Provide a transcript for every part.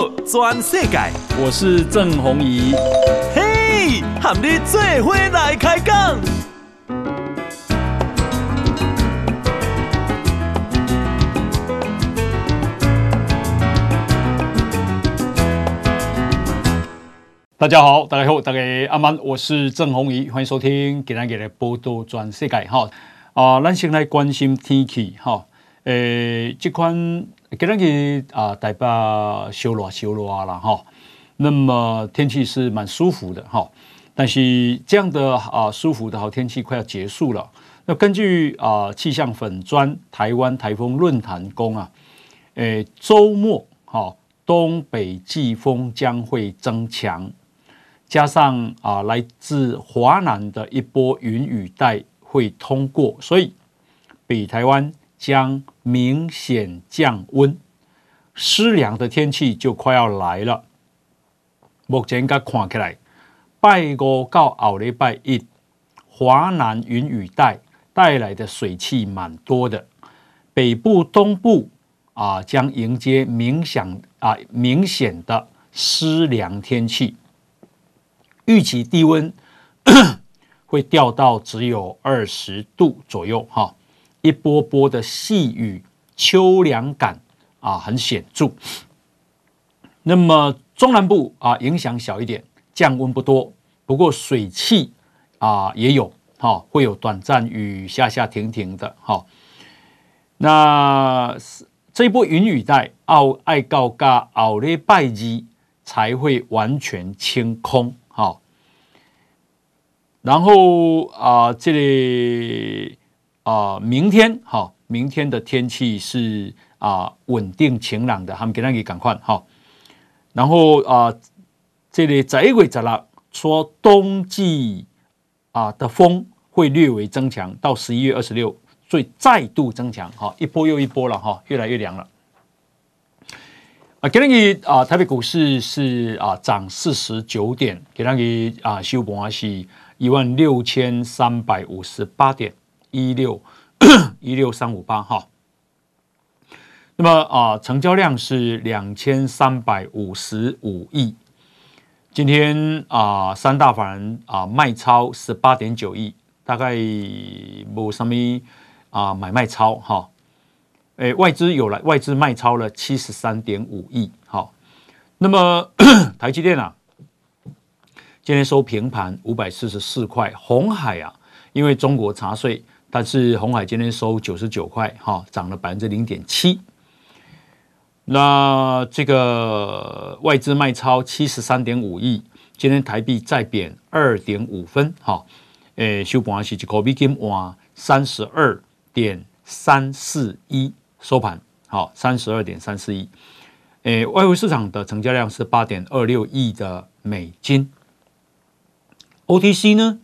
道全世界，我是郑弘仪。嘿，和你做伙来开讲。大家好，大家好，大家阿曼，我是郑弘仪，欢迎收听今天的报道全世界哈。啊，咱先来关心天气哈。诶，这款。今天啊，台北烧热烧热了哈，那么天气是蛮舒服的哈，但是这样的啊舒服的好天气快要结束了。那根据啊气象粉砖台湾台风论坛公啊，诶周末哈东北季风将会增强，加上啊来自华南的一波云雨带会通过，所以北台湾。将明显降温，湿凉的天气就快要来了。目前该看起来，拜五到后礼拜一，华南云雨带带来的水汽蛮多的，北部、东部啊将迎接明显啊明显的湿凉天气，预期低温 会掉到只有二十度左右哈。一波波的细雨，秋凉感啊很显著。那么中南部啊影响小一点，降温不多，不过水汽啊也有哈、哦，会有短暂雨下下停停的哈、哦。那这一波云雨带奥爱告嘎奥列拜基才会完全清空哈、然后啊这里。啊、呃，明天哈、哦，明天的天气是啊稳定晴朗的，他们给那个赶快哈。然后啊、呃，这里在一位在那说冬季啊的风会略微增强，到十一月二十六，所以再度增强哈，一波又一波了哈，越来越凉了。啊，给那个啊，台北股市是啊涨四十九点，给那个啊收盘是一万六千三百五十八点。一六 一六三五八哈，那么啊，成交量是两千三百五十五亿。今天啊，三大法人啊卖超十八点九亿，大概没什么啊买卖超哈。诶，外资有了，外资卖超了七十三点五亿。好，那么台积电啊，今天收平盘五百四十四块。红海啊，因为中国查税。但是鸿海今天收九十九块，哈，涨了百分之零点七。那这个外资卖超七十三点五亿，今天台币再贬二点五分，哈，诶，收盘是一块美金换三十二点三四一收盘，好，三十二点三四一。诶，外汇市场的成交量是八点二六亿的美金。OTC 呢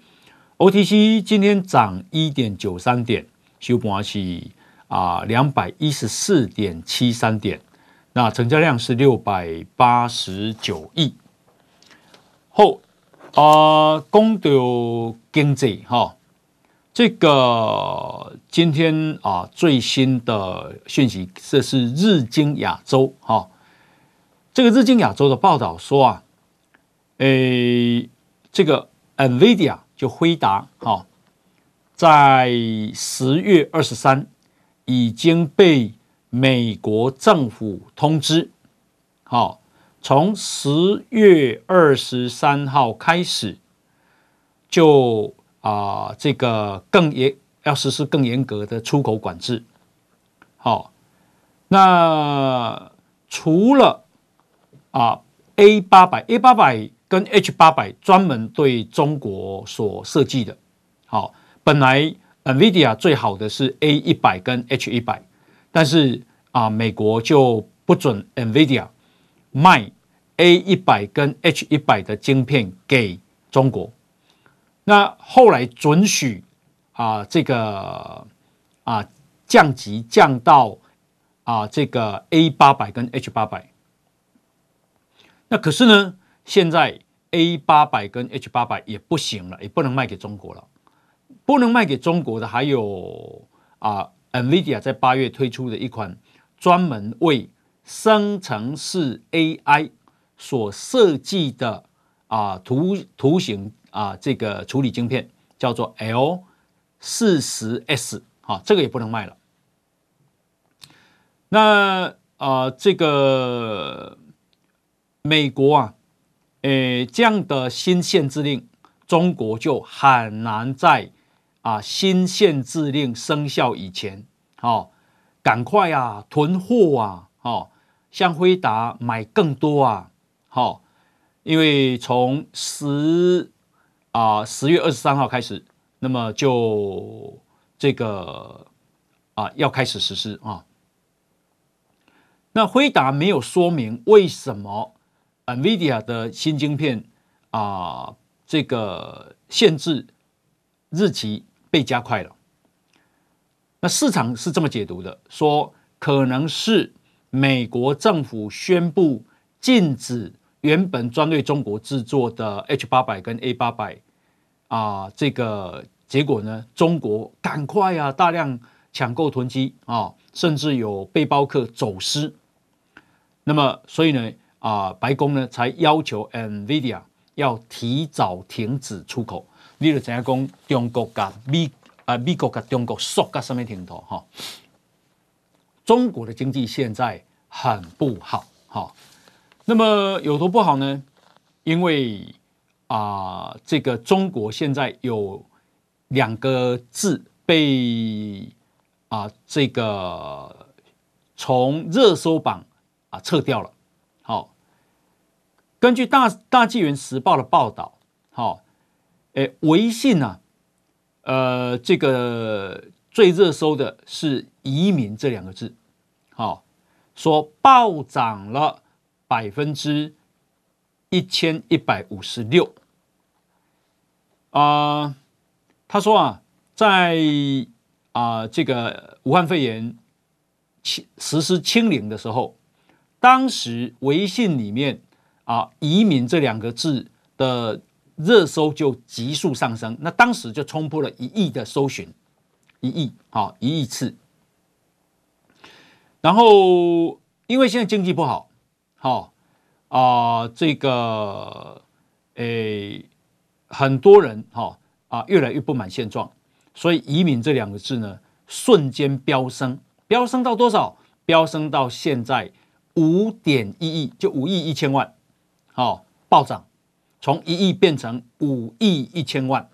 ？OTC 今天涨一点九三点，收盘是啊两百一十四点七三点，那成交量是六百八十九亿。后啊，公道经济哈，这个今天啊最新的讯息，这是日经亚洲哈，这个日经亚洲的报道说啊，诶，这个 NVIDIA。就辉达哈，在十月二十三已经被美国政府通知，好，从十月二十三号开始就啊这个更严要实施更严格的出口管制，好，那除了啊 A 八百 A 八百。跟 H 八百专门对中国所设计的，好，本来 NVIDIA 最好的是 A 一百跟 H 一百，但是啊，美国就不准 NVIDIA 卖 A 一百跟 H 一百的晶片给中国，那后来准许啊这个啊降级降到啊这个 A 八百跟 H 八百，那可是呢？现在 A 八百跟 H 八百也不行了，也不能卖给中国了。不能卖给中国的还有啊，NVIDIA 在八月推出的一款专门为生成式 AI 所设计的啊图图形啊这个处理晶片叫做 L 四十 S，啊，这个也不能卖了。那啊这个美国啊，诶这样的新限制令，中国就很难在啊新限制令生效以前，好，赶快啊囤货啊，好。向辉达买更多啊，好，因为从十啊十月二十三号开始，那么就这个啊要开始实施啊。那辉达没有说明为什么 NVIDIA 的新晶片啊这个限制日期被加快了。那市场是这么解读的，说可能是。美国政府宣布禁止原本专对中国制作的 H 八百跟 A 八百啊，这个结果呢，中国赶快啊，大量抢购囤积啊，甚至有背包客走失。那么，所以呢，啊，白宫呢才要求 NVIDIA 要提早停止出口。你就怎样讲？中国跟美啊，美国跟中国说个什么停头哈？中国的经济现在很不好，哈，那么有多不好呢？因为啊、呃，这个中国现在有两个字被啊、呃，这个从热搜榜啊撤掉了。好，根据大大纪元时报的报道，好，诶，微信呢、啊，呃，这个。最热搜的是“移民”这两个字，好，说暴涨了百分之一千一百五十六。啊，他说啊，在啊这个武汉肺炎清实施清零的时候，当时微信里面啊“移民”这两个字的热搜就急速上升，那当时就冲破了一亿的搜寻。一亿，啊，一亿次。然后，因为现在经济不好，好啊，这个诶，很多人哈啊，越来越不满现状，所以“移民”这两个字呢，瞬间飙升，飙升到多少？飙升到现在五点一亿，就五亿一千万，好，暴涨，从一亿变成五亿一千万。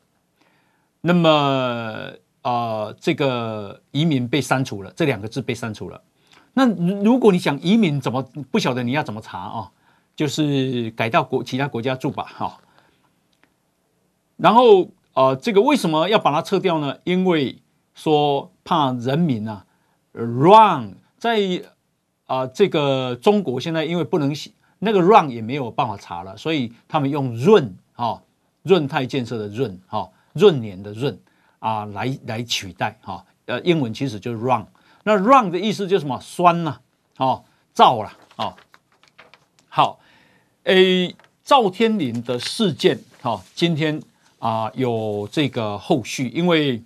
那么。啊、呃，这个移民被删除了，这两个字被删除了。那如果你想移民，怎么不晓得你要怎么查啊、哦？就是改到国其他国家住吧，哈、哦。然后呃，这个为什么要把它撤掉呢？因为说怕人民啊，run 在啊、呃、这个中国现在因为不能那个 run 也没有办法查了，所以他们用润哈润泰建设的润哈闰年的闰。啊，来来取代哈，呃，英文其实就是 run，那 run 的意思就是什么酸呐、啊，哦，燥了，哦，好，诶，赵天林的事件，哈，今天啊有这个后续，因为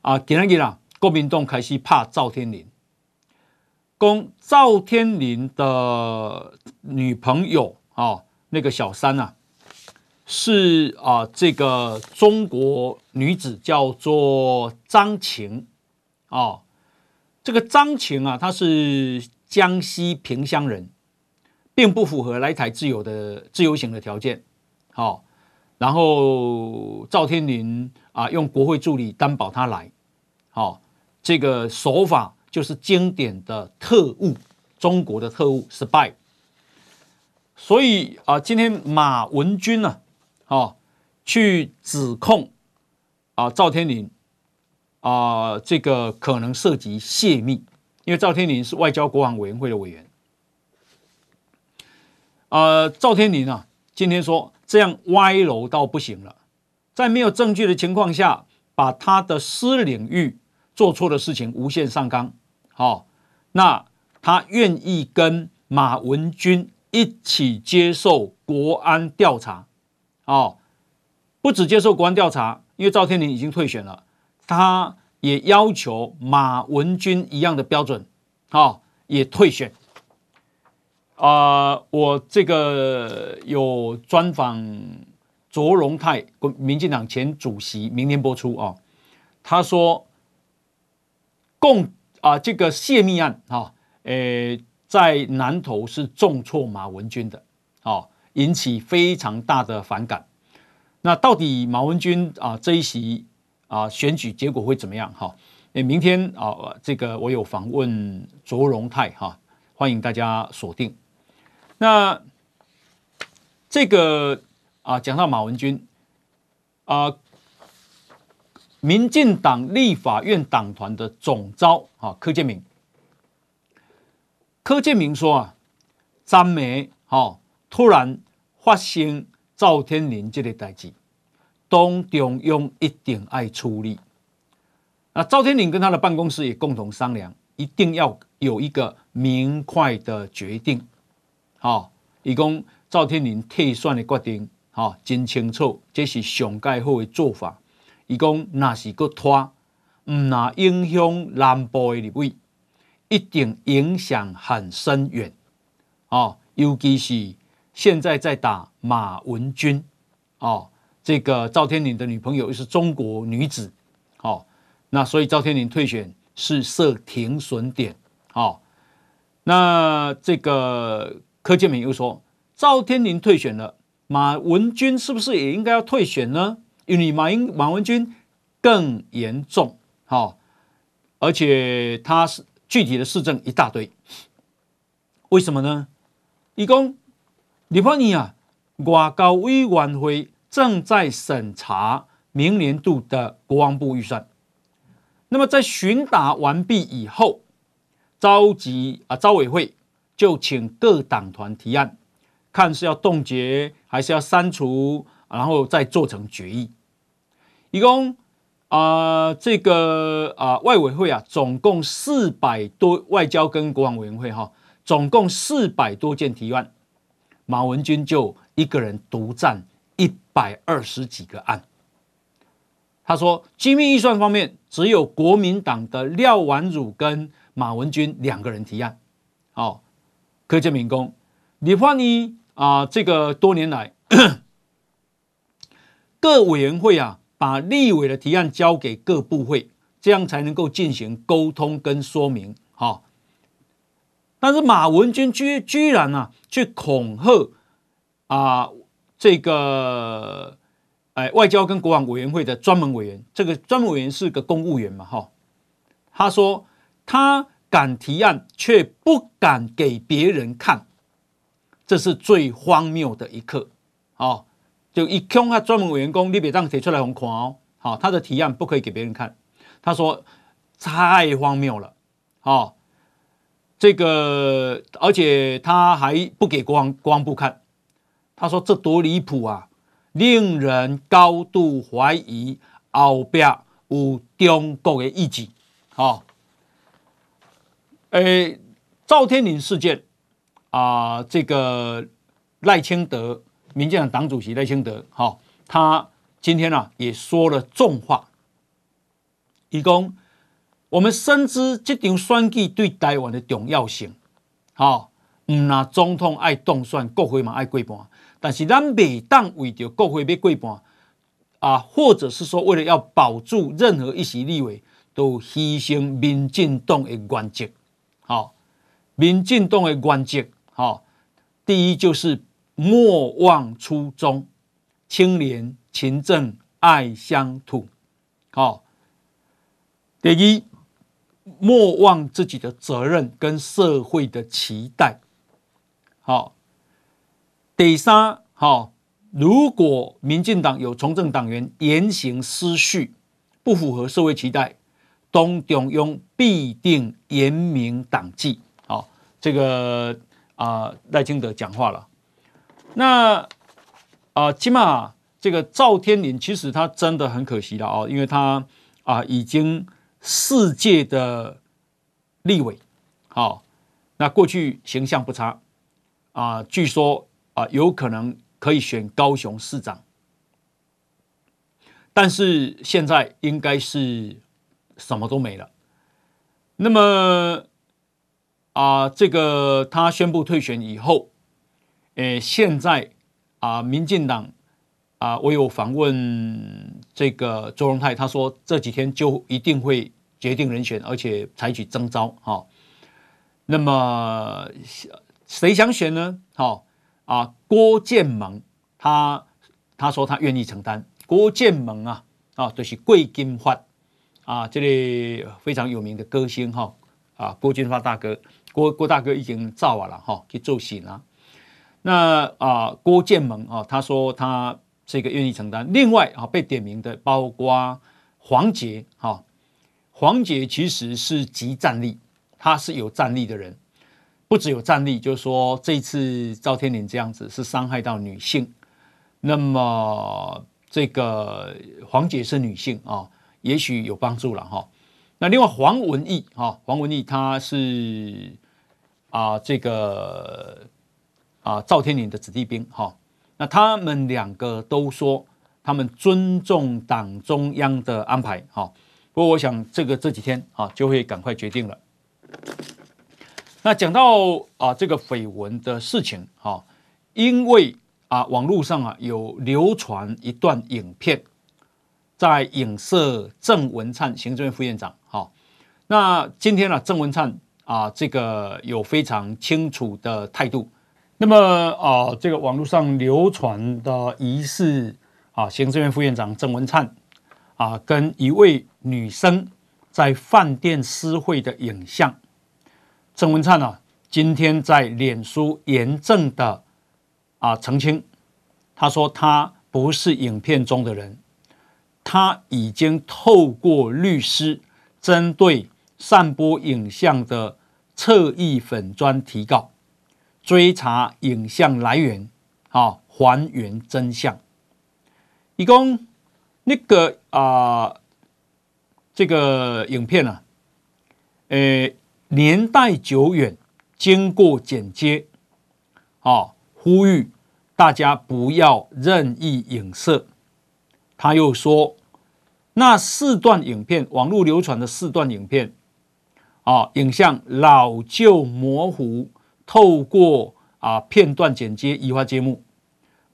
啊，今天啊，国民党开始怕赵天林，讲赵天麟的女朋友啊，那个小三呐。是啊，这个中国女子叫做张晴，哦，这个张晴啊，她是江西萍乡人，并不符合来台自由的自由行的条件，好，然后赵天麟啊用国会助理担保她来，好，这个手法就是经典的特务，中国的特务 spy，所以啊，今天马文君呢？啊，去指控啊赵天麟啊，这个可能涉及泄密，因为赵天麟是外交国防委员会的委员。呃，赵天麟啊，今天说这样歪楼到不行了，在没有证据的情况下，把他的私领域做错的事情无限上纲。好，那他愿意跟马文君一起接受国安调查。哦，不只接受国安调查，因为赵天麟已经退选了，他也要求马文君一样的标准，哦，也退选。啊、我这个有专访卓荣泰，国民进党前主席，明天播出啊。他说，共啊、这个泄密案啊，呃，在南投是重挫马文君的，啊，引起非常大的反感。那到底马文君啊这一席啊选举结果会怎么样？哈，诶，明天啊，这个我有访问卓荣泰哈，欢迎大家锁定。那这个啊，讲到马文君啊，民进党立法院党团的总召啊，柯建铭，柯建铭说啊，詹梅哈突然发生赵天麟这个代志，党中央一定爱处理。那赵天麟跟他的办公室也共同商量，一定要有一个明快的决定。好，以供赵天麟退选的决定，好，真清楚，这是上盖好的做法。伊讲那是个拖，唔那影响南部的立委，一定影响很深远。哦，尤其是现在在打马文君，哦，这个赵天麟的女朋友又是中国女子，哦，那所以赵天麟退选是设停损点。哦，那这个。柯建铭又说：“赵天麟退选了，马文君是不是也应该要退选呢？因为马英马文君更严重，好，而且他是具体的市政一大堆。为什么呢？一共，立法院啊，外交委员会正在审查明年度的国防部预算。那么在询答完毕以后，召集啊，召委会。”就请各党团提案，看是要冻结还是要删除，然后再做成决议。一共啊，这个啊外委会啊，总共四百多外交跟国防委员会哈，总共四百多件提案，马文君就一个人独占一百二十几个案。他说，机密预算方面，只有国民党的廖婉汝跟马文君两个人提案，好。柯建铭讲，立法院啊，这个多年来各委员会啊，把立委的提案交给各部会，这样才能够进行沟通跟说明。哈，但是马文君居居然呢、啊，去恐吓啊，这个哎外交跟国防委员会的专门委员，这个专门委员是个公务员嘛，哈，他说他。敢提案却不敢给别人看，这是最荒谬的一刻。好，就一空他专门委员工，你别让提出来红看哦。好，他的提案不可以给别人看。他说太荒谬了。好，这个而且他还不给国防国防部看。他说这多离谱啊，令人高度怀疑后边有中国的意志。好。诶，赵天林事件啊，这个赖清德，民进党党主席赖清德，哈，他今天啊也说了重话，以供我们深知这场选举对台湾的重要性，好，唔拿总统爱动算，国会嘛爱过半，但是咱每当为着国会要过半啊，或者是说为了要保住任何一席立委，都牺牲民进党的原则。好，民进党的原则，好，第一就是莫忘初衷，清廉勤政爱乡土，好，第一莫忘自己的责任跟社会的期待，好，第三，好，如果民进党有从政党员言行失序，不符合社会期待。党中庸必定严明党纪。好，这个啊赖清德讲话了。那啊，起码这个赵天麟其实他真的很可惜了哦，因为他啊已经四届的立委，好，那过去形象不差啊，据说啊有可能可以选高雄市长，但是现在应该是。什么都没了。那么啊，这个他宣布退选以后，诶，现在啊，民进党啊，我有访问这个周荣泰，他说这几天就一定会决定人选，而且采取征召哈。那么谁想选呢？好啊，郭建盟他他说他愿意承担。郭建盟啊啊，就是郭金发啊，这里非常有名的歌星哈啊，郭金发大哥，郭郭大哥已经造完了哈，去做戏了。那啊，郭建盟啊，他说他这个愿意承担。另外啊，被点名的包括黄杰哈，黄杰其实是极战力。他是有战力的人，不只有战力，就是说这次赵天麟这样子是伤害到女性。那么这个黄杰是女性啊，也许有帮助了哈。那另外黄文义哈，黄文义他是啊这个啊赵天麟的子弟兵哈。那他们两个都说他们尊重党中央的安排哈。不过我想这个这几天啊就会赶快决定了。那讲到啊这个绯闻的事情哈，因为啊网络上啊有流传一段影片，在影射郑文灿行政院副院长哈。那今天呢，郑文灿啊这个有非常清楚的态度。那么啊这个网络上流传的疑似啊行政院副院长郑文灿啊跟一位女生在饭店私会的影像。郑文灿啊，今天在脸书严正的啊澄清，他说他不是影片中的人，他已经透过律师针对散播影像的侧翼粉专提告，追查影像来源，啊，还原真相。一共那个啊，这个影片呢，呃。年代久远，经过剪接，啊，呼吁大家不要任意影射。他又说，那四段影片，网络流传的四段影片，啊，影像老旧模糊，透过啊片段剪接移花接木，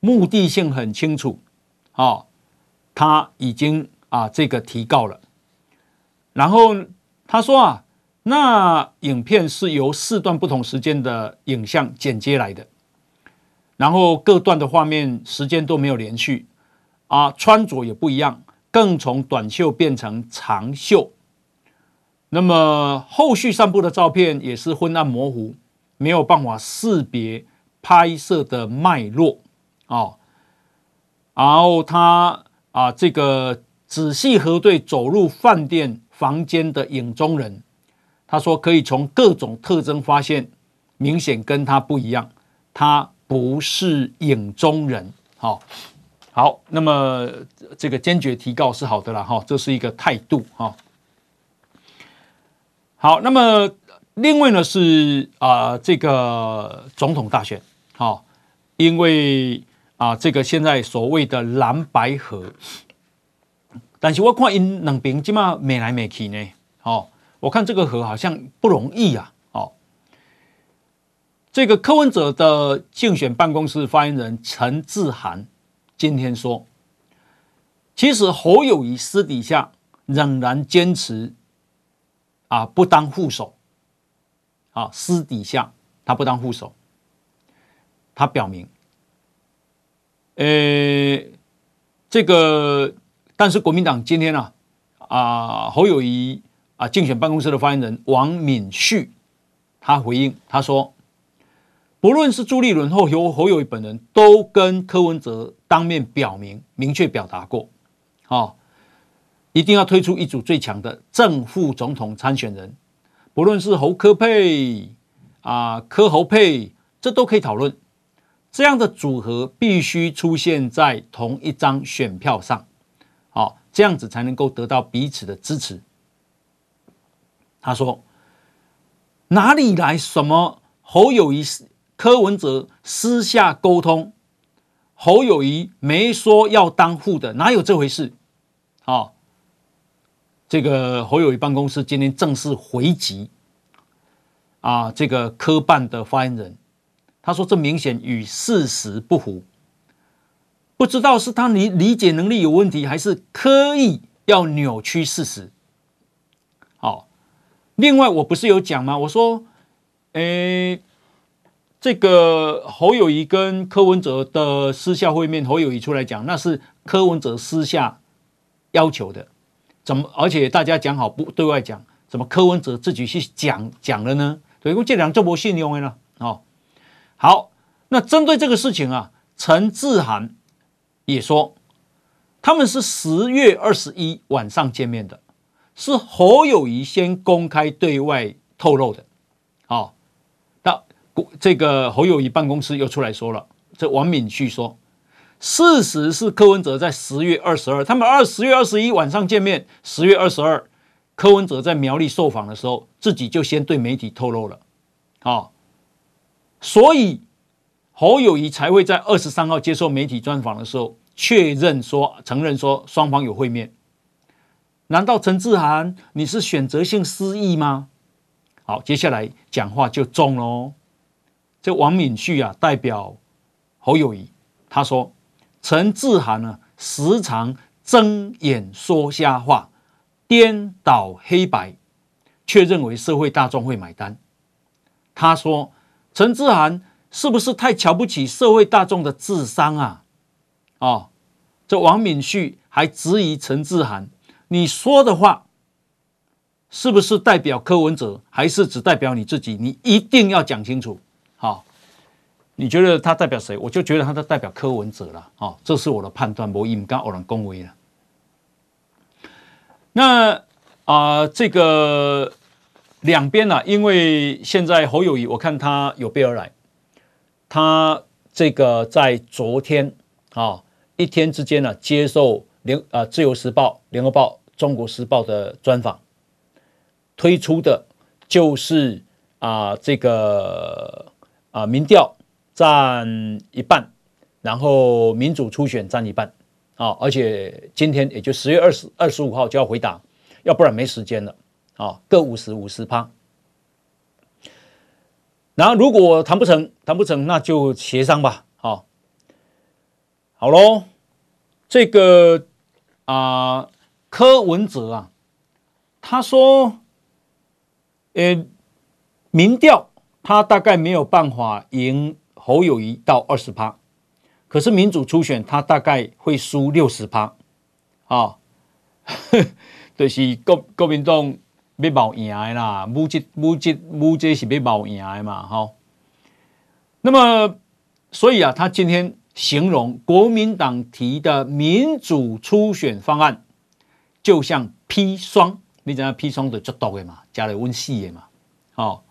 目的性很清楚，啊，他已经啊这个提告了。然后他说啊。那影片是由四段不同时间的影像剪接来的，然后各段的画面时间都没有连续，啊，穿着也不一样，更从短袖变成长袖。那么后续散布的照片也是昏暗模糊，没有办法识别拍摄的脉络啊。然后他啊，这个仔细核对走入饭店房间的影中人。他说可以从各种特征发现，明显跟他不一样，他不是影中人。好，好，那么这个坚决提告是好的了哈，这是一个态度哈。好，那么另外呢是啊这个总统大选，好，因为啊这个现在所谓的蓝白河，但是我看因两边起码没来美去呢，好。我看这个河好像不容易啊！哦，这个柯文哲的竞选办公室发言人陈志涵今天说，其实侯友谊私底下仍然坚持啊不当副手，啊私底下他不当副手，他表明，呃，这个但是国民党今天啊啊侯友谊。啊！竞选办公室的发言人王敏旭，他回应他说：“不论是朱立伦或侯侯友谊本人，都跟柯文哲当面表明、明确表达过，啊，一定要推出一组最强的正副总统参选人，不论是侯科配啊，柯侯配，这都可以讨论。这样的组合必须出现在同一张选票上，好，这样子才能够得到彼此的支持。”他说：“哪里来什么侯友宜、柯文哲私下沟通？侯友宜没说要当副的，哪有这回事？”好，这个侯友宜办公室今天正式回击。啊这个科办的发言人，他说这明显与事实不符，不知道是他理理解能力有问题，还是刻意要扭曲事实。好，另外我不是有讲吗？我说，诶。这个侯友宜跟柯文哲的私下会面，侯友宜出来讲，那是柯文哲私下要求的，怎么？而且大家讲好不对外讲，怎么柯文哲自己去讲讲了呢？对，我这两这么信用呢？哦，好，那针对这个事情啊，陈志涵也说，他们是十月二十一晚上见面的，是侯友谊先公开对外透露的，好。这个侯友谊办公室又出来说了，这王敏旭说，事实是柯文哲在十月二十二，他们二十月二十一晚上见面，十月二十二，柯文哲在苗栗受访的时候，自己就先对媒体透露了，啊，所以侯友宜才会在二十三号接受媒体专访的时候确认说，承认说双方有会面。难道陈志涵你是选择性失忆吗？好，接下来讲话就重喽。这王敏旭啊，代表侯友宜，他说陈志涵呢，时常睁眼说瞎话，颠倒黑白，却认为社会大众会买单。他说陈志涵是不是太瞧不起社会大众的智商啊？哦，这王敏旭还质疑陈志涵，你说的话是不是代表柯文哲，还是只代表你自己？你一定要讲清楚。好，你觉得他代表谁？我就觉得他在代表柯文哲了。哦，这是我的判断。我应该偶然恭维了。那啊、呃，这个两边呢、啊？因为现在侯友宜，我看他有备而来，他这个在昨天啊、一天之间呢、接受联啊自由时报、联合报、中国时报的专访，推出的就是啊、呃、这个。啊，民调占一半，然后民主初选占一半，啊，而且今天也就十月二十二十五号就要回答，要不然没时间了，啊，各五十五十趴。然后如果谈不成，谈不成，那就协商吧，好，好喽，这个啊，柯文哲啊，他说，呃，民调。他大概没有办法赢侯友宜到二十趴，可是民主初选他大概会输六十趴，啊，就是国国民党要冒赢的啦，目这目这目这是要冒赢的嘛，哈。那么，所以啊，他今天形容国民党提的民主初选方案，就像砒霜，你知道砒霜的最毒的嘛，加了温室的嘛，好。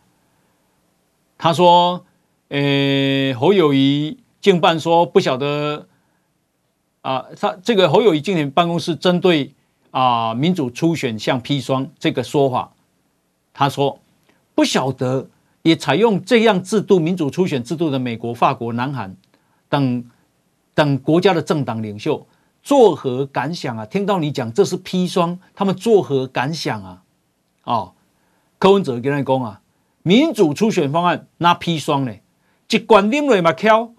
他说：“呃，侯友谊竞办说不晓得啊，他这个侯友谊竞选办公室针对啊民主初选像砒霜这个说法，他说不晓得也采用这样制度民主初选制度的美国、法国、南韩等等国家的政党领袖作何感想啊？听到你讲这是砒霜，他们作何感想啊？哦，柯文哲跟他讲啊。”民主初选方案那砒霜呢？一罐啉落嘛翘，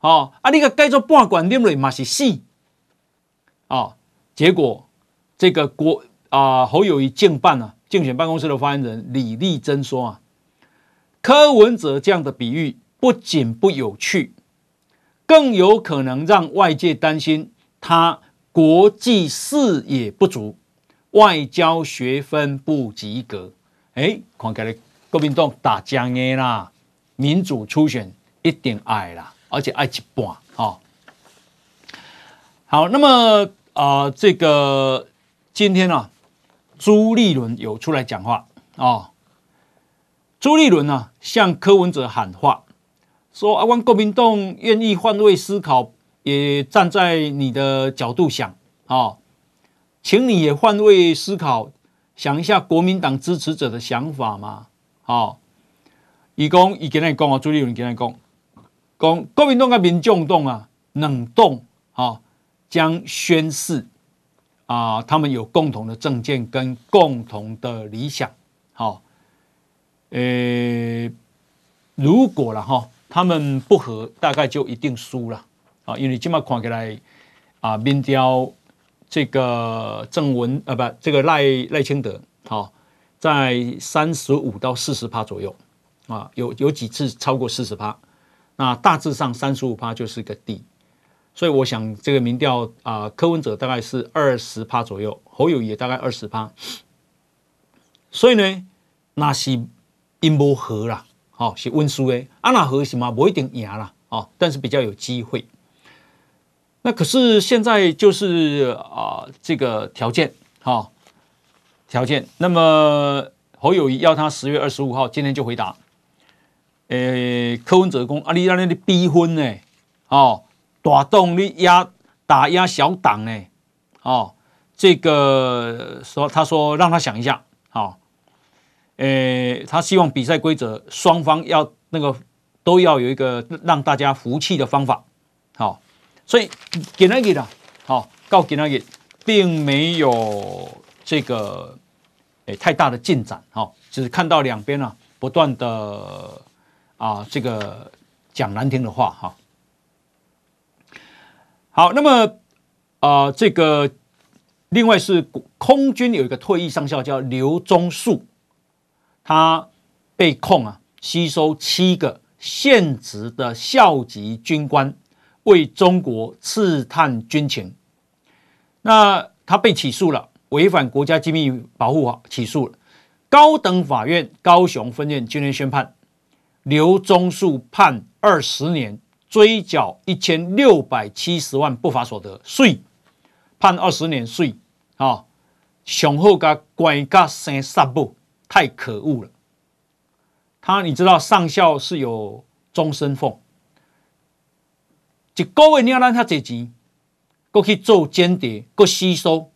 哦啊！你个改做半罐啉落嘛是死，哦。结果这个国啊、侯友谊竞办啊竞选办公室的发言人李丽珍说啊，柯文哲这样的比喻不仅不有趣，更有可能让外界担心他国际视野不足，外交学分不及格。哎，看起来。国民党打僵的啦，民主初选一定爱啦，而且爱一半、哦。好，那么啊、呃，这个今天啊，朱立伦有出来讲话、哦。朱立伦呢、啊，向柯文哲喊话，说啊，我国民党愿意换位思考，也站在你的角度想啊、哦，请你也换位思考，想一下国民党支持者的想法嘛。好，伊讲，伊今日讲啊，朱立伦今日讲，讲国民党跟民众党啊，两党啊将宣示啊，他们有共同的政见跟共同的理想。好，呃，如果了哈，他们不合，大概就一定输了啊，因为今麦看起来啊，民调这个郑文啊，不，这个赖赖清德好，在三十五到四十趴左右啊，有有几次超过四十趴，那大致上三十五趴就是个底。所以我想，这个民调啊，柯文哲大概是二十趴左右，侯友宜也大概二十趴。所以呢，那是因不合啦，好是温书诶，阿那合什么不一定赢啦，哦，但是比较有机会。那可是现在就是啊，这个条件哈，条件。那么侯友宜要他十月二十五号，今天就回答。诶，柯文哲讲啊，你那里逼婚呢？哦。大动力压打压小党呢？哦，这个说他说让他想一下，好、哦，诶，他希望比赛规则双方要那个都要有一个让大家服气的方法，好、哦，所以给那个的，好，告给那个，并没有这个诶太大的进展，好、哦，只是看到两边啊不断的啊这个讲难听的话，哈、好，那么啊、这个另外是空军有一个退役上校叫刘忠树，他被控啊吸收七个现职的校级军官为中国刺探军情，那他被起诉了，违反国家机密保护法起诉了，高等法院高雄分院今天宣判，刘宗树判二十年。追缴一千六百七十万不法所得税，判二十年税啊！雄厚个官家生杀不太可恶了。他你知道上校是有终身俸，一个月你要让他这钱，过去做间谍，过吸收，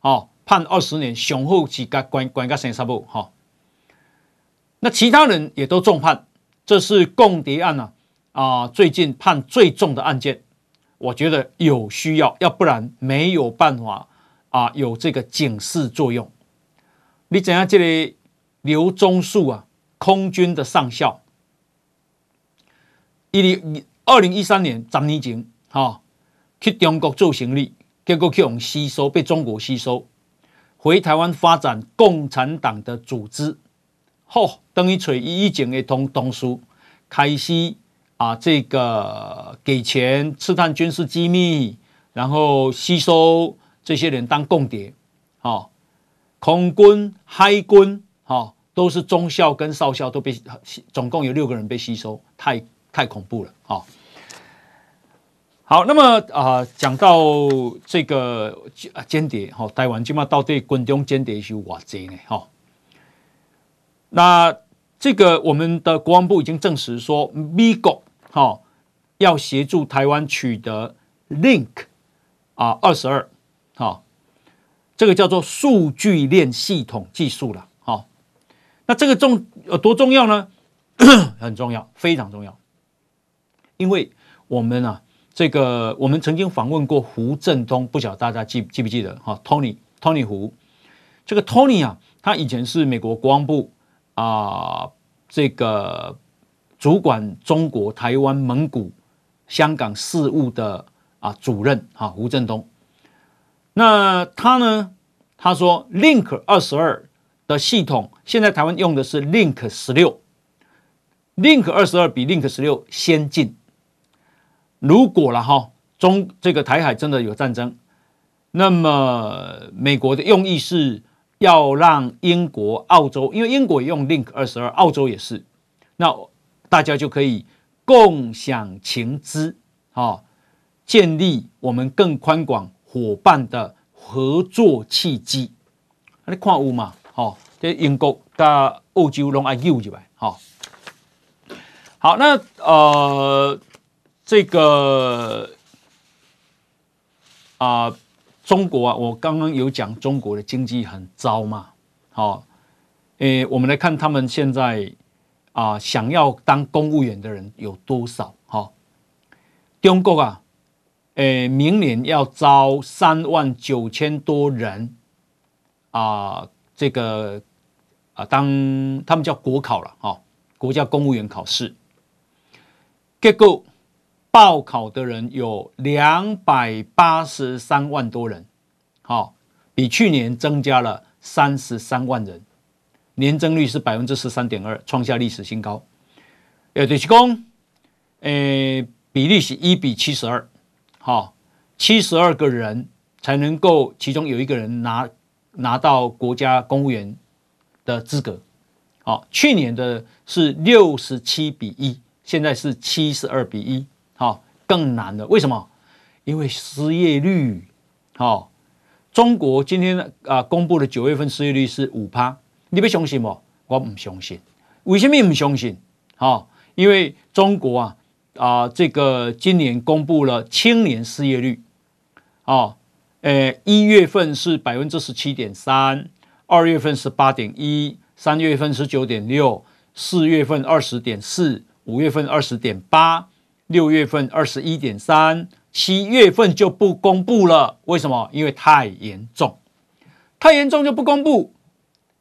哦，判二十年，雄厚几个官官家生杀不哈？那其他人也都重判，这是共谍案啊。啊，最近判最重的案件，我觉得有需要，要不然没有办法啊，有这个警示作用。你怎样？这里刘忠树啊，空军的上校，一零二零一三年十年前，哈，去中国做行李，结果去用吸收，被中国吸收，回台湾发展共产党的组织，好，等于找一亿警的同同事开始。啊，这个给钱刺探军事机密，然后吸收这些人当共谍，好，空军、海军，好，都是中校跟少校都被，总共有六个人被吸收，太太恐怖了，好，好，那么啊，讲到这个间谍，哈，台湾今嘛到底军中间谍是有多少呢？哈，那这个我们的国防部已经证实说，美国。好，要协助台湾取得 Link 啊二十二，好，这个叫做数据链系统技术了。好，那这个重有多重要呢？很重要，非常重要。因为我们啊，这个我们曾经访问过胡振东，不晓得大家记记不记得？哈，Tony Tony 胡，这个 Tony 啊，他以前是美国国防部啊，这个。主管中国、台湾、蒙古、香港事务的啊主任哈胡振东，那他呢？他说 Link 二十二的系统现在台湾用的是 Link 十六，Link 二十二比 Link 十六先进。如果了哈中这个台海真的有战争，那么美国的用意是要让英国、澳洲，因为英国也用 Link 二十二，澳洲也是那。大家就可以共享情资，啊，建立我们更宽广伙伴的合作契机。你看有嘛？好，这英国跟澳洲拢爱用起来，好。好，那呃，这个啊、呃，中国啊，我刚刚有讲中国的经济很糟嘛，好，诶，我们来看他们现在。啊，想要当公务员的人有多少？哈，中国啊，诶，明年要招三万九千多人啊，这个啊，当他们叫国考了哈，国家公务员考试，结果报考的人有两百八十三万多人，好，比去年增加了三十三万人，年增率是百分之十三点二，创下历史新高。呃，就是讲，诶，比例是一比七十二，好，七十二个人才能够，其中有一个人拿拿到国家公务员的资格，好，去年的是六十七比一，现在是七十二比一，好，更难了。为什么？因为失业率，好，中国今天啊公布的九月份失业率是五趴，你不相信吗？我不相信。为什么不相信？好，因为中国啊啊这个今年公布了青年失业率，哦，呃，一月份是百分之十七点三。二月份是八点一，三月份是九点六，四月份二十点四，五月份二十点八，六月份二十一点三，七月份就不公布了。为什么？因为太严重，太严重就不公布。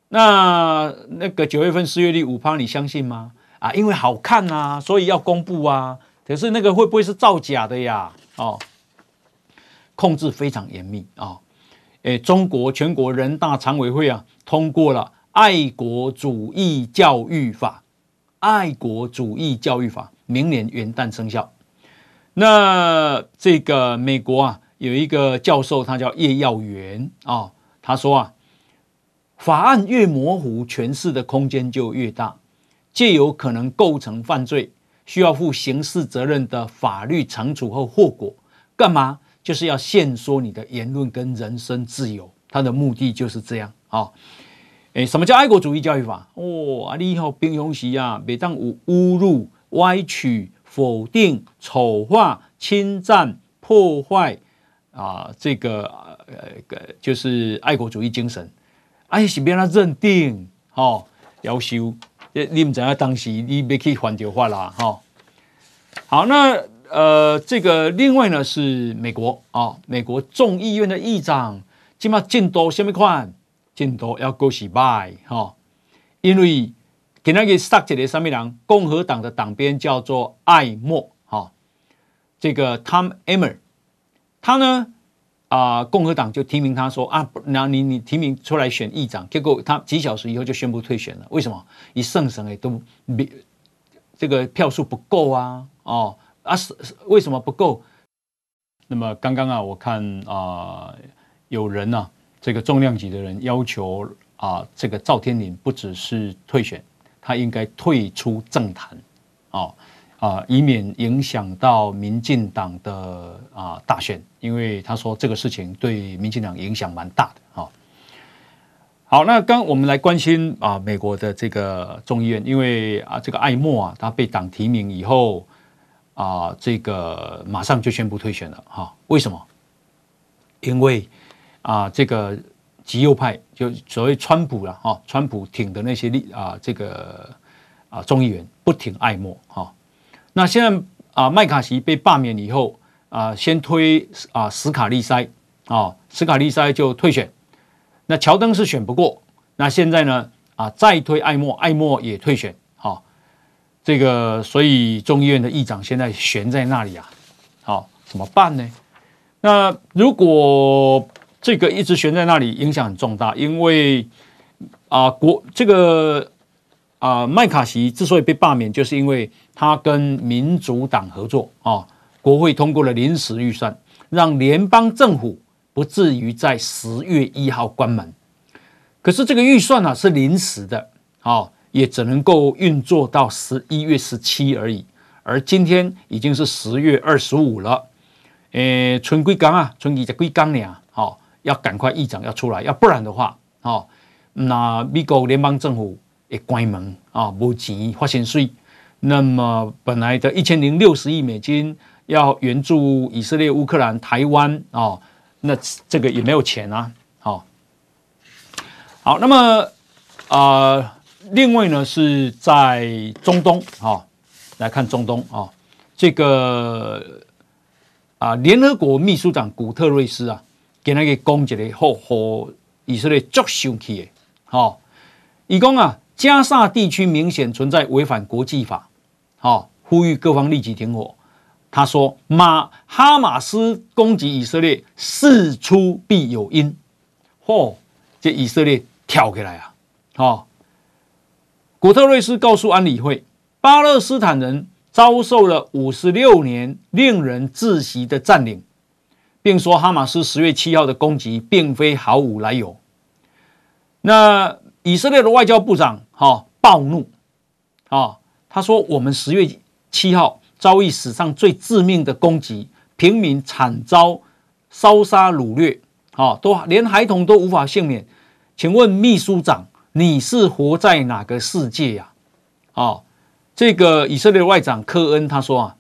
那那个九月份失业率五趴，你相信吗？啊，因为好看啊，所以要公布啊。可是那个会不会是造假的呀？哦，控制非常严密啊。哦，中国全国人大常委会啊通过了《爱国主义教育法》，《爱国主义教育法》明年元旦生效。那这个美国啊有一个教授，他叫叶耀元啊，他说啊，法案越模糊，诠释的空间就越大，借有可能构成犯罪、需要负刑事责任的法律惩处后后果，干嘛？就是要限缩你的言论跟人身自由，他的目的就是这样啊。诶，什么叫爱国主义教育法？哦，啊，你好，平常时啊，每当有侮辱、歪曲、否定、丑化、侵占、破坏啊，这个呃，就是爱国主义精神，哎，是别人认定，哈，要修，你们知道当时你没去犯掉法啦，哈。好，那。呃，这个另外呢是美国啊、美国众议院的议长，今嘛进度什么款？进度要够失败哈，因为给那个杀起来什么人？共和党的党鞭叫做艾默哈、哦，这个 Tom Emmer，他呢啊、呃，共和党就提名他说啊，那你你提名出来选议长，结果他几小时以后就宣布退选了。为什么？一胜省诶都没这个票数不够啊，哦。啊，是为什么不够？那么刚刚啊，我看啊、呃，有人呢、啊，这个重量级的人要求啊、呃，这个赵天林不只是退选，他应该退出政坛，啊、啊，以免影响到民进党的啊、大选，因为他说这个事情对民进党影响蛮大的啊。好，那刚我们来关心啊，美国的这个众议院，因为啊，这个艾默啊，他被党提名以后。啊，这个马上就宣布退选了哈？为什么？因为啊，这个极右派就所谓川普了哈，川普挺的那些立啊，这个啊众议员不挺艾默哈。那现在啊，麦卡锡被罢免以后啊，先推啊史卡利塞啊，史卡利塞就退选。那乔登是选不过，那现在呢啊，再推艾默，艾默也退选。这个，所以众议院的议长现在悬在那里啊，好，怎么办呢？那如果这个一直悬在那里，影响很重大，因为啊，国这个啊，麦卡锡之所以被罢免，就是因为他跟民主党合作啊，国会通过了临时预算，让联邦政府不至于在十月一号关门。可是这个预算呢，是临时的，啊。也只能够运作到十一月十七而已，而今天已经是十月二十五了，诶，春归刚啊，春季在归刚呢，要赶快议长要出来，要不然的话，哦，那美国联邦政府也关门啊，没钱发现税，那么本来的一千零六十亿美金要援助以色列、乌克兰、台湾啊，那这个也没有钱啊，好，好，那么啊。呃另外呢，是在中东啊，来看中东啊，这个啊，联合国秘书长古特瑞斯啊，给那个攻击的后后以色列足生气的，哈，以供啊，加沙地区明显存在违反国际法，好，呼吁各方立即停火。他说：“马哈马斯攻击以色列，事出必有因。”嚯，这以色列跳起来啊！好，古特瑞斯告诉安理会，巴勒斯坦人遭受了五十六年令人窒息的占领，并说哈马斯十月七号的攻击并非毫无来由。那以色列的外交部长哈暴怒啊，他说：“我们十月七号。”遭遇史上最致命的攻击，平民惨遭烧杀掳掠，啊，都连孩童都无法幸免。请问秘书长，你是活在哪个世界呀？啊，这个以色列外长科恩他说啊，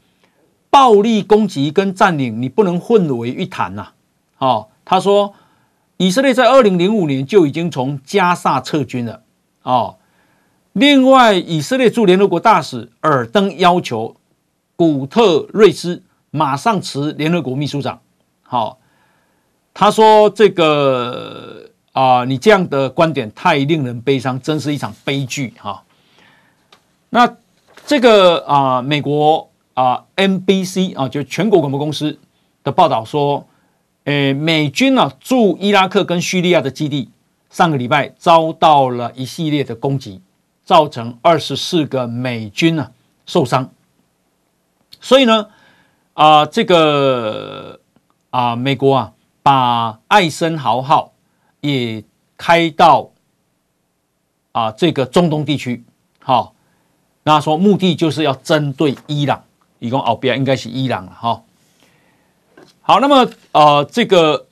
暴力攻击跟占领你不能混为一谈呐。啊，他说以色列在二零零五年就已经从加萨撤军了。哦，另外以色列驻联合国大使尔登要求。古特瑞斯马上辞联合国秘书长。好，他说：“这个啊，你这样的观点太令人悲伤，真是一场悲剧。”哈，那这个啊，美国啊，NBC 啊，就全国广播公司的报道说，诶，美军啊驻伊拉克跟叙利亚的基地上个礼拜遭到了一系列的攻击，造成二十四个美军啊受伤。所以呢，啊、这个啊、美国啊，把艾森豪号也开到啊、这个中东地区，好、那说目的就是要针对伊朗，一共奥比亚应该是伊朗了哈、好，那么呃，这个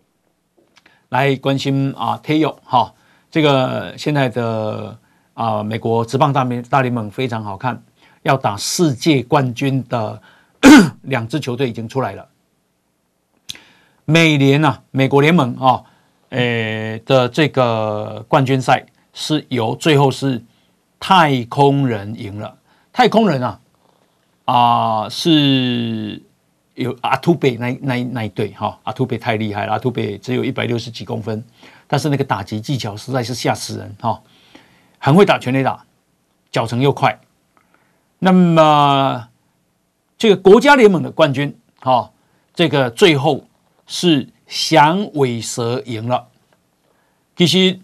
来关心啊，体育哈，这个现在的啊、美国职棒大联大联盟非常好看。要打世界冠军的 两支球队已经出来了。美联啊，美国联盟啊，诶的这个冠军赛是由最后是太空人赢了。太空人啊啊是有阿图贝那那那一队哈，阿图贝太厉害了，阿图贝只有一百六十几公分，但是那个打击技巧实在是吓死人哈，很会打全垒打，脚程又快。那么，这个国家联盟的冠军，哈、这个最后是响尾蛇赢了。其实，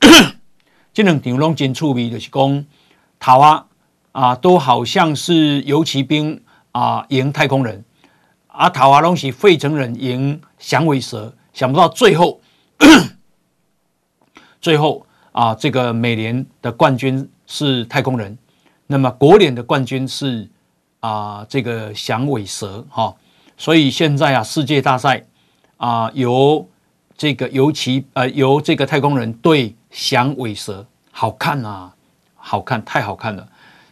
这两场拢真趣味，就是讲桃啊啊，都好像是游骑兵啊赢太空人，啊桃啊拢是费城人赢响尾蛇，想不到最后，最后啊，这个美联的冠军是太空人。那么国联的冠军是啊，这个响尾蛇哈，所以现在啊，世界大赛啊，由这个尤其呃，由这个太空人对响尾蛇，好看啊，好看，太好看了。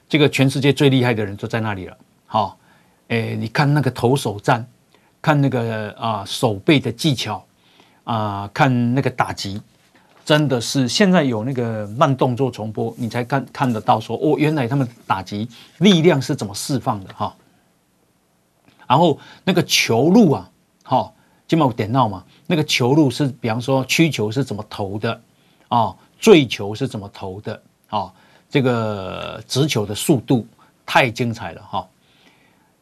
这个全世界最厉害的人都在那里了，好，诶，你看那个投手战，看那个啊手背的技巧啊，看那个打击。真的是现在有那个慢动作重播，你才看看得到说哦，原来他们打击力量是怎么释放的哈。然后那个球路啊，哈，今晚有点闹嘛，那个球路是比方说曲球是怎么投的啊，坠球是怎么投的啊，这个直球的速度太精彩了哈。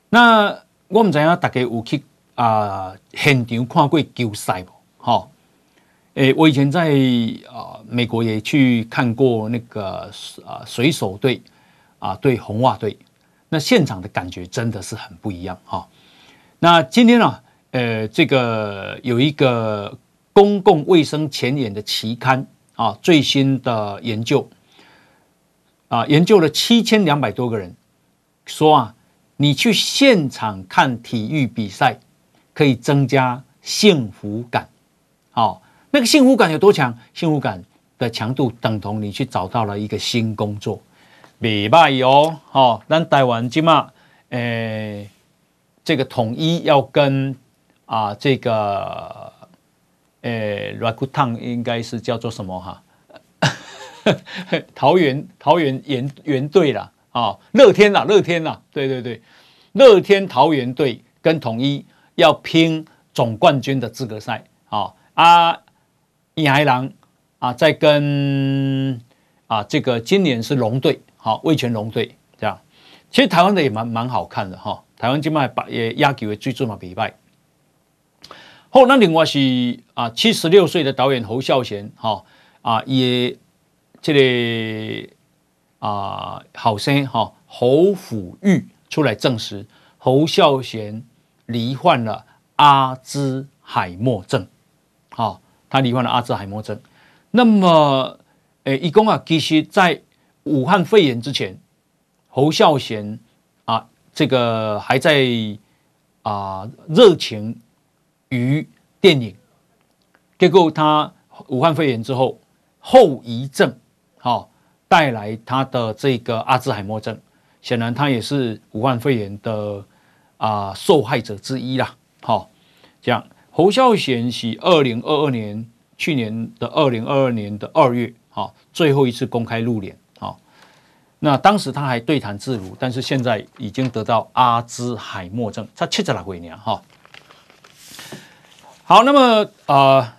那我们知影大家有去啊现场看过球赛不？哈。诶，我以前在啊美国也去看过那个啊水手队啊对红袜队，那现场的感觉真的是很不一样哈。那今天呢，呃，这个有一个公共卫生前沿的期刊啊，最新的研究啊，研究了七千两百多个人，说啊，你去现场看体育比赛可以增加幸福感，好。那个幸福感有多强？幸福感的强度等同你去找到了一个新工作，礼拜哦，好，咱台湾今嘛，诶，这个统一要跟啊，这个诶，软骨烫应该是叫做什么哈？桃园桃园园园队啦，啊，乐天啦，乐天啦，对对对，乐天桃园队跟统一要拼总冠军的资格赛，啊啊。野狼啊，在跟啊，这个今年是龙队，好，味全龙队这样。其实台湾的也蛮蛮好看的哈，台湾今麦把也压球的最重要比赛。后那另外是啊，七十六岁的导演侯孝贤哈啊，也这个啊好生哈侯府玉出来证实侯孝贤罹患了阿兹海默症，好，他罹患了阿兹海默症。那么诶，一共啊，其实在武汉肺炎之前，侯孝贤啊，这个还在啊热情于电影，结果他武汉肺炎之后后遗症，好带来他的这个阿兹海默症，显然他也是武汉肺炎的啊受害者之一啦。好，这样侯孝贤是二零二二年。去年的二零二二年的二月，好，最后一次公开露脸，好，那当时他还对谈自如，但是现在已经得到阿兹海默症，他七十来岁年哈。好，那么啊、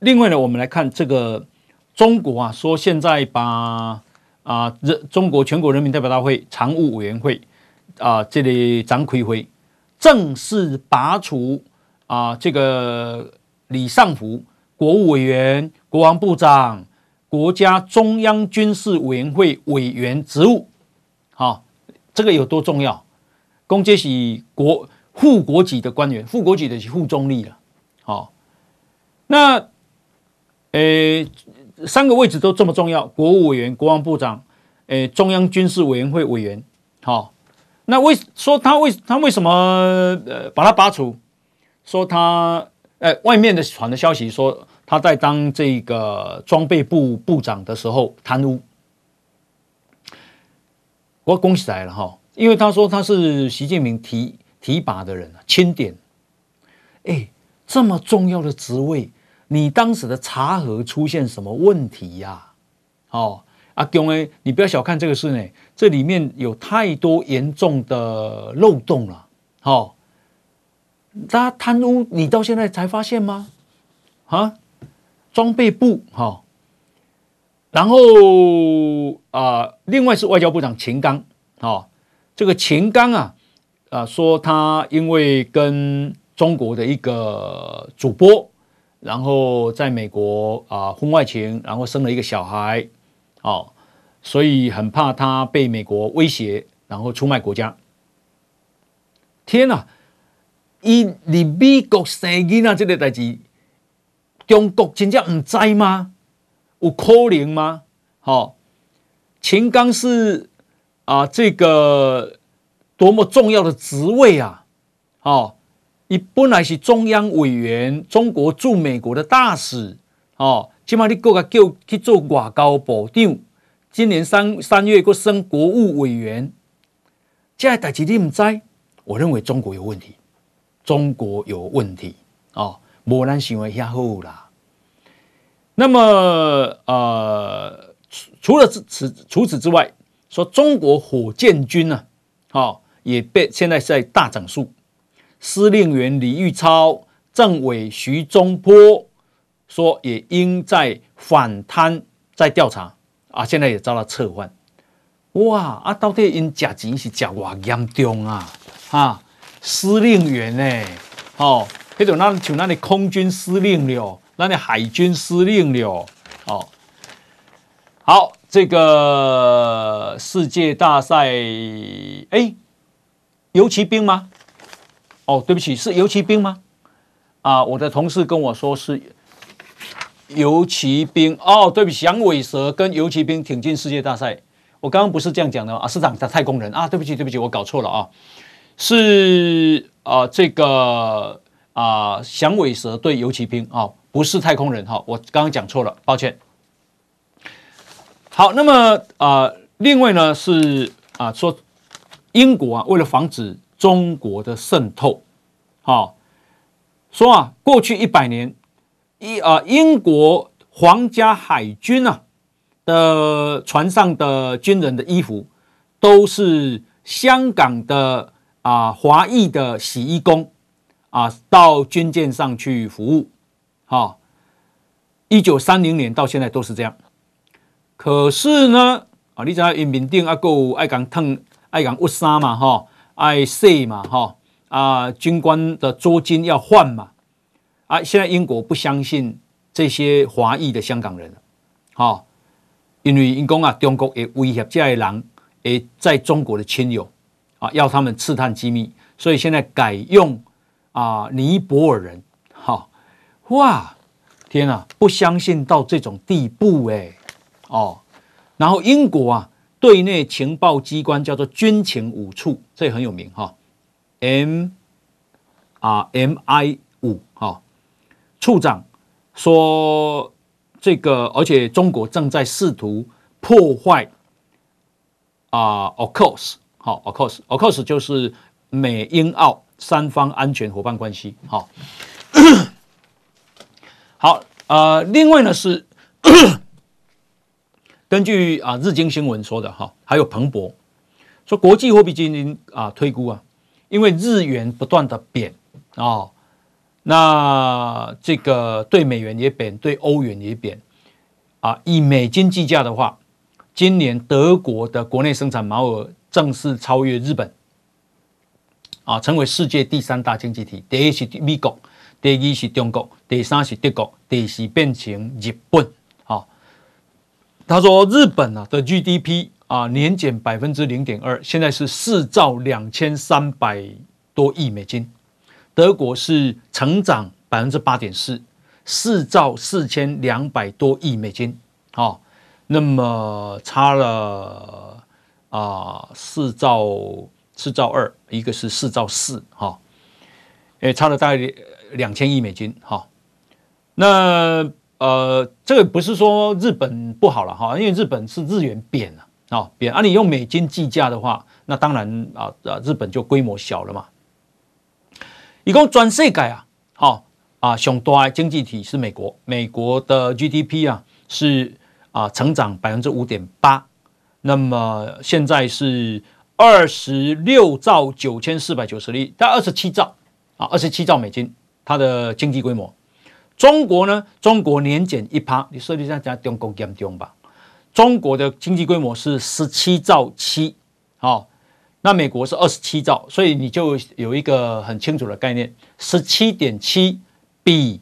另外呢，我们来看这个中国啊，说现在把啊，人中国全国人民代表大会常务委员会啊，这里张开会正式拔除啊，这个李尚福。国务委员、国防部长、国家中央军事委员会委员职务，好，这个有多重要？公这是国副国级的官员，副国级的是副总理了。好，那呃，三个位置都这么重要，国务委员、国防部长，呃，中央军事委员会委员，好，那为说他为他为什么呃把他拔除？说他。哎，外面的传的消息说他在当这个装备部部长的时候贪污，我恭喜来了哈，因为他说他是习近平提提拔的人，钦点。哎，这么重要的职位，你当时的查核出现什么问题呀？哦，阿公哎，你不要小看这个事呢，这里面有太多严重的漏洞了，哦。他贪污，你到现在才发现吗？啊，装备部哈、哦，然后啊、另外是外交部长秦刚，哦，这个秦刚啊，啊、说他因为跟中国的一个主播，然后在美国啊、婚外情，然后生了一个小孩，哦，所以很怕他被美国威胁，然后出卖国家。天哪！伊伫美国生囡仔这个代志，中国真正唔知吗？有可能吗？好，秦刚是啊，这个多么重要的职位啊！哦，伊本来是中央委员，中国驻美国的大使，哦，起码你够个叫去做外交部长，今年三三月过升国务委员，这个代志你唔知？我认为中国有问题。中国有问题哦，没咱想的遐好啦。那么呃，除了此此除此之外，说中国火箭军呢，哦，也被现在在大整数，司令员李玉超、政委徐忠波说也应在反贪在调查啊，现在也遭到撤换。哇啊，到底因假钱是假偌严重啊？哈？司令员呢？哦，那种那像那里空军司令了，那里海军司令了。哦，好，这个世界大赛，哎，游骑兵吗？哦，对不起，是游骑兵吗？啊，我的同事跟我说是游骑兵。哦，对不起，响尾蛇跟游骑兵挺进世界大赛。我刚刚不是这样讲的啊，是长的太空人啊。对不起，对不起，我搞错了啊。是啊、呃，这个啊，响、尾蛇对游骑兵啊、哦，不是太空人哈、哦，我刚刚讲错了，抱歉。好，那么啊、另外呢是啊，说英国啊，为了防止中国的渗透，好、哦，说啊，过去一百年，一啊，英国皇家海军啊的船上的军人的衣服都是香港的。啊，华裔的洗衣工啊，到军舰上去服务，哈，一九三零年到现在都是这样。可是呢，啊，你知道因民定啊，够爱港烫，爱讲郁杀嘛，哈，爱洗嘛，哈，啊，军官的租金要换嘛，啊，现在英国不相信这些华裔的香港人了，哈，因为因讲啊，中国也威胁这些人，也，在中国的亲友，啊，要他们刺探机密，所以现在改用啊尼泊尔人，哈，哇，天啊，不相信到这种地步，诶。哦，然后英国啊，对内情报机关叫做军情五处，这很有名哈、M 啊 M I 五哈、哦，处长说这个，而且中国正在试图破坏啊，Of course，好，Of course，Of course 就是美英澳三方安全伙伴关系。好、好呃，另外呢是。根据啊日经新闻说的哈，还有彭博说国际货币基金啊推估啊，因为日元不断的贬啊，那这个对美元也贬，对欧元也贬啊，以美金计价的话，今年德国的国内生产毛额正式超越日本啊，成为世界第三大经济体。第一是美国，第二是中国，第三是德国，第四变成日本。他说：“日本啊的 GDP 啊年减百分之零点二，现在是四兆两千三百多亿美金。德国是成长百分之八点四，四兆四千两百多亿美金。好，那么差了啊四兆四兆二，一个是四兆四，哈，诶，差了大概两千亿美金。哈，那。”呃，这个不是说日本不好了哈，因为日本是日元贬了啊贬，而、啊、你用美金计价的话，那当然啊啊日本就规模小了嘛。一共转世改啊，好啊，最大的经济体是美国，美国的 GDP 啊是啊成长百分之五点八，那么现在是二十六兆九千四百九十亿，大概二十七兆啊，二十七兆美金，它的经济规模。中国呢？中国年减一趴，你说一下讲中国严重吧？中国的经济规模是十七兆七，哦，那美国是二十七兆，所以你就有一个很清楚的概念：十七点七比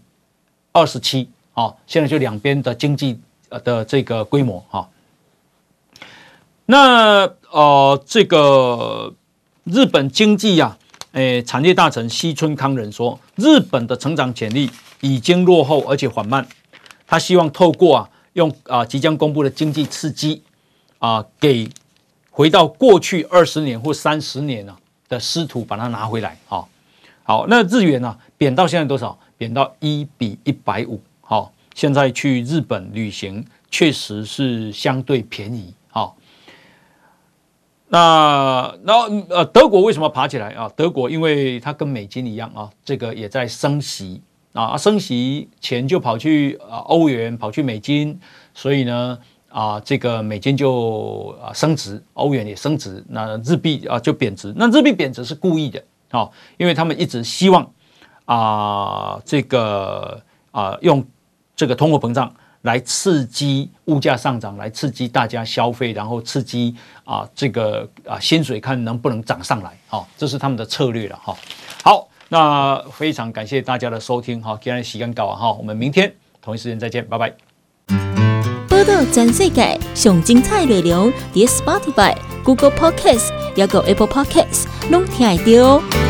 二十七，哦，现在就两边的经济的这个规模哈。那呃，这个日本经济呀、诶，产业大臣西村康稔说，日本的成长潜力。已经落后而且缓慢，他希望透过啊用啊即将公布的经济刺激啊，给回到过去二十年或三十年啊的失土把它拿回来啊。好，那日元呢贬到现在多少？贬到一比一百五。好，现在去日本旅行确实是相对便宜。好，那然后呃德国为什么爬起来啊？德国因为它跟美金一样啊，这个也在升息。啊，升息钱就跑去啊欧元，跑去美金，所以呢啊，这个美金就啊升值，欧元也升值，那日币啊就贬值。那日币贬值是故意的啊，因为他们一直希望啊这个啊用这个通货膨胀来刺激物价上涨，来刺激大家消费，然后刺激啊这个啊薪水看能不能涨上来啊，这是他们的策略了哈。好。那非常感谢大家的收听哈，今天时间到了哈，我们明天同一时间再见，拜拜。报道全世界上精彩内容，点 Spotify、Google Podcasts，还有 Apple Podcasts，拢听得到。